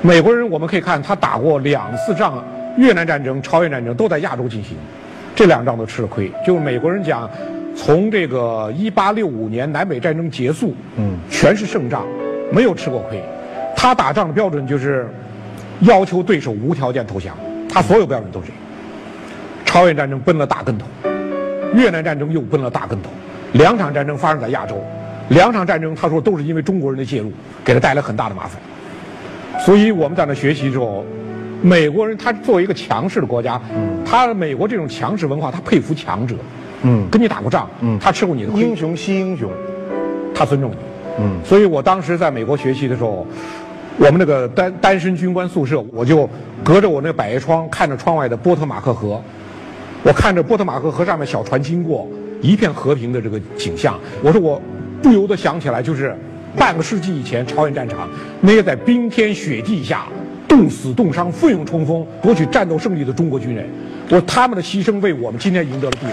美国人我们可以看，他打过两次仗，越南战争、朝鲜战争都在亚洲进行，这两仗都吃了亏。就是美国人讲，从这个一八六五年南北战争结束，嗯，全是胜仗，没有吃过亏。他打仗的标准就是要求对手无条件投降，他所有标准都是这样。朝鲜战争奔了大跟头，越南战争又奔了大跟头，两场战争发生在亚洲，两场战争他说都是因为中国人的介入，给他带来很大的麻烦。所以我们在那学习之后，美国人他作为一个强势的国家，他美国这种强势文化，他佩服强者，嗯，跟你打过仗，嗯，他吃过你的亏，英雄惜英雄，他尊重你，嗯，所以我当时在美国学习的时候，我们那个单单身军官宿舍，我就隔着我那个百叶窗看着窗外的波特马克河。我看着波特马克河上面小船经过，一片和平的这个景象，我说我不由得想起来，就是半个世纪以前朝鲜战场那些在冰天雪地下冻死冻伤、奋勇冲锋夺取战斗胜利的中国军人，我他们的牺牲为我们今天赢得了地位。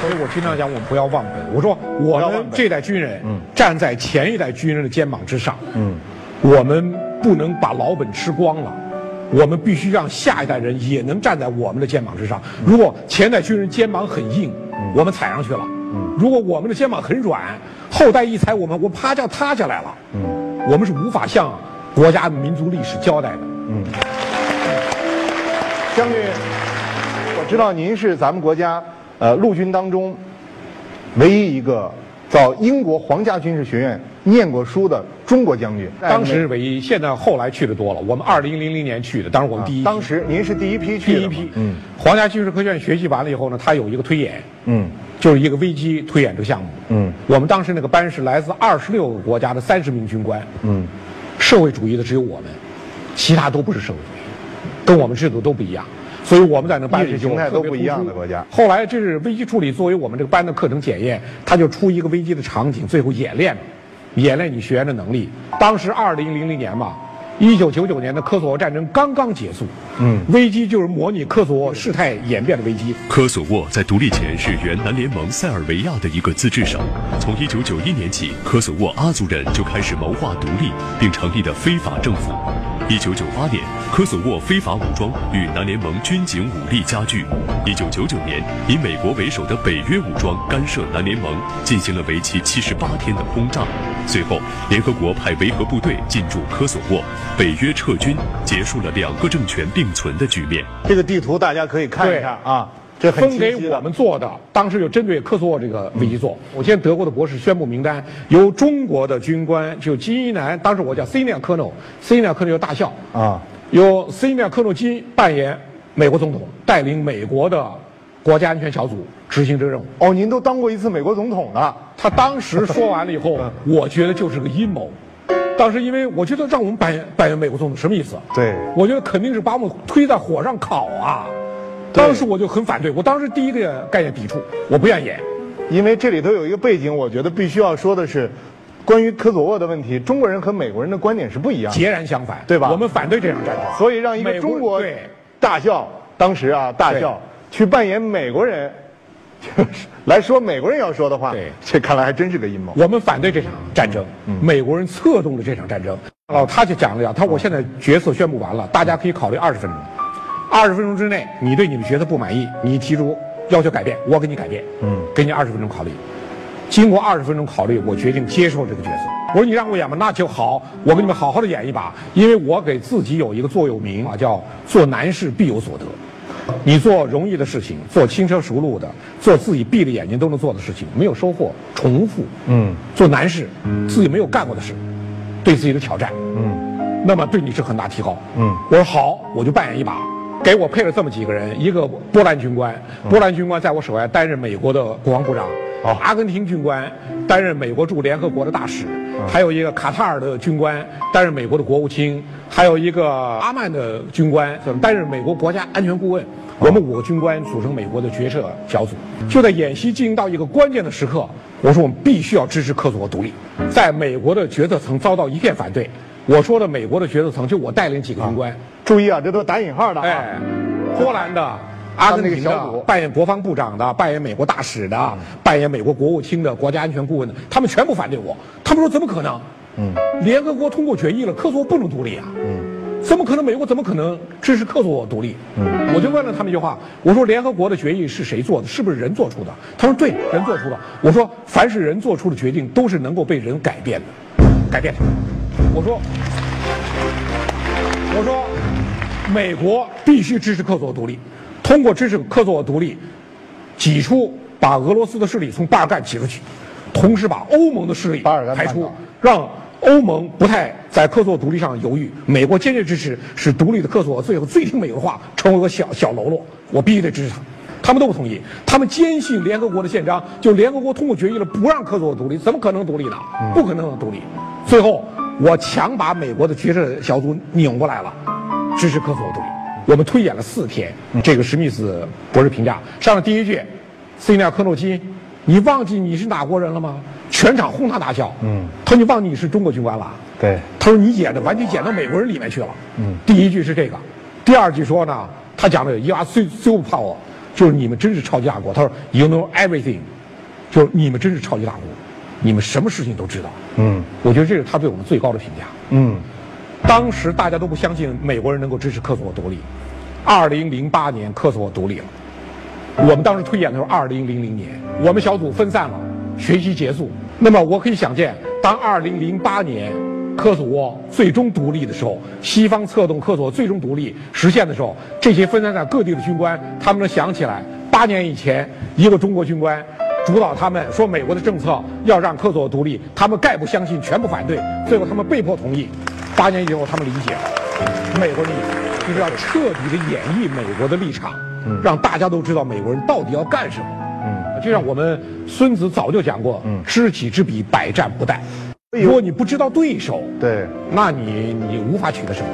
所以我经常讲，我们不要忘本。我说我们这代军人站在前一代军人的肩膀之上，我们不能把老本吃光了。我们必须让下一代人也能站在我们的肩膀之上。如果前代军人肩膀很硬，我们踩上去了；如果我们的肩膀很软，后代一踩我们，我啪就塌下来了。嗯我们是无法向国家民族历史交代的。嗯将军，我知道您是咱们国家呃陆军当中唯一一个到英国皇家军事学院。念过书的中国将军，当时唯一，现在后来去的多了。我们二零零零年去的，当时我们第一。当时您是第一批去的。第一批，嗯。皇家军事科学院学习完了以后呢，他有一个推演，嗯，就是一个危机推演这个项目，嗯。我们当时那个班是来自二十六个国家的三十名军官，嗯。社会主义的只有我们，其他都不是社会主义，跟我们制度都不一样，所以我们在那班里形态都不一样的国家。后来这是危机处理作为我们这个班的课程检验，他就出一个危机的场景，最后演练。演练你学员的能力。当时二零零零年嘛，一九九九年的科索沃战争刚刚结束，嗯，危机就是模拟科索沃事态演变的危机。科索沃在独立前是原南联盟塞尔维亚的一个自治省。从一九九一年起，科索沃阿族人就开始谋划独立，并成立了非法政府。一九九八年，科索沃非法武装与南联盟军警武力加剧。一九九九年，以美国为首的北约武装干涉南联盟，进行了为期七十八天的轰炸。随后，联合国派维和部队进驻科索沃，北约撤军，结束了两个政权并存的局面。这个地图大家可以看一下啊。这分给我们做的，当时就针对科索沃这个危机做。我现在德国的博士宣布名单，由中国的军官，就金一南，当时我叫 Senior Colonel，Senior Colonel 大校啊，由 Senior Colonel 金扮演美国总统，带领美国的国家安全小组执行这个任务。哦，您都当过一次美国总统了。他当时说完了以后，我觉得就是个阴谋。当时因为我觉得让我们扮演扮演美国总统什么意思？对，我觉得肯定是把我们推在火上烤啊。当时我就很反对，我当时第一个概念抵触，我不愿意演，因为这里头有一个背景，我觉得必须要说的是，关于科索沃的问题，中国人和美国人的观点是不一样，截然相反，对吧？我们反对这场战争，所以让一个中国大校，当时啊大校去扮演美国人，来说美国人要说的话，对这看来还真是个阴谋。我们反对这场战争，美国人策动了这场战争。哦，他就讲了讲，他说我现在角色宣布完了，大家可以考虑二十分钟。二十分钟之内，你对你的角色不满意，你提出要求改变，我给你改变。嗯，给你二十分钟考虑。经过二十分钟考虑，我决定接受这个角色。我说你让我演吧，那就好，我给你们好好的演一把。因为我给自己有一个座右铭啊，叫做难事必有所得。你做容易的事情，做轻车熟路的，做自己闭着眼睛都能做的事情，没有收获，重复。嗯，做难事，自己没有干过的事，对自己的挑战。嗯，那么对你是很大提高。嗯，我说好，我就扮演一把。给我配了这么几个人，一个波兰军官，波兰军官在我手下担任美国的国防部长；阿根廷军官担任美国驻联合国的大使；还有一个卡塔尔的军官担任美国的国务卿；还有一个阿曼的军官担任美国国家安全顾问。我们五个军官组成美国的决策小组。就在演习进行到一个关键的时刻，我说我们必须要支持科索沃独立。在美国的决策层遭到一片反对。我说的美国的决策层，就我带领几个军官。注意啊，这都打引号的。哎，波兰的、阿根廷的扮演国防部长的、扮演美国大使的、扮演美国国务卿的、国家安全顾问的，他们全部反对我。他们说怎么可能？嗯，联合国通过决议了，科索沃不能独立啊。嗯，怎么可能？美国怎么可能支持科索沃独立？嗯，我就问了他们一句话，我说联合国的决议是谁做的？是不是人做出的？他说对，人做出的。我说凡是人做出的决定，都是能够被人改变的，改变。我说，我说，美国必须支持克索沃独立，通过支持克索沃独立，挤出把俄罗斯的势力从巴尔干挤出去。同时把欧盟的势力排除，让欧盟不太在克索沃独立上犹豫。美国坚决支持，使独立的克索沃最后最听美国的话，成为个小小喽啰。我必须得支持他。他们都不同意，他们坚信联合国的宪章，就联合国通过决议了，不让科索沃独立，怎么可能独立呢？不可能独立。最后，我强把美国的决策小组拧过来了，支持科索沃独立。我们推演了四天，这个史密斯博士评价上了第一句，斯内尔科诺基。你忘记你是哪国人了吗？全场哄堂大笑。嗯，他说你忘记你是中国军官了。对，他说你演的完全演到美国人里面去了。嗯，第一句是这个，第二句说呢，他讲的 “You are super”，就是你们真是超级大国。他说 “You know everything”，就是你们真是超级大国，你们什么事情都知道。嗯，我觉得这是他对我们最高的评价。嗯，当时大家都不相信美国人能够支持科索沃独立。二零零八年，科索沃独立了。我们当时推演的时候，二零零零年，我们小组分散了，学习结束。那么我可以想见，当二零零八年科索沃最终独立的时候，西方策动科索沃最终独立实现的时候，这些分散在各地的军官，他们能想起来，八年以前一个中国军官主导他们说美国的政策要让科索沃独立，他们概不相信，全部反对，最后他们被迫同意。八年以后，他们理解了，美国的就是要彻底的演绎美国的立场。让大家都知道美国人到底要干什么。嗯，就像我们孙子早就讲过，嗯，知己知彼，百战不殆。如果你不知道对手，对，那你你无法取得胜利。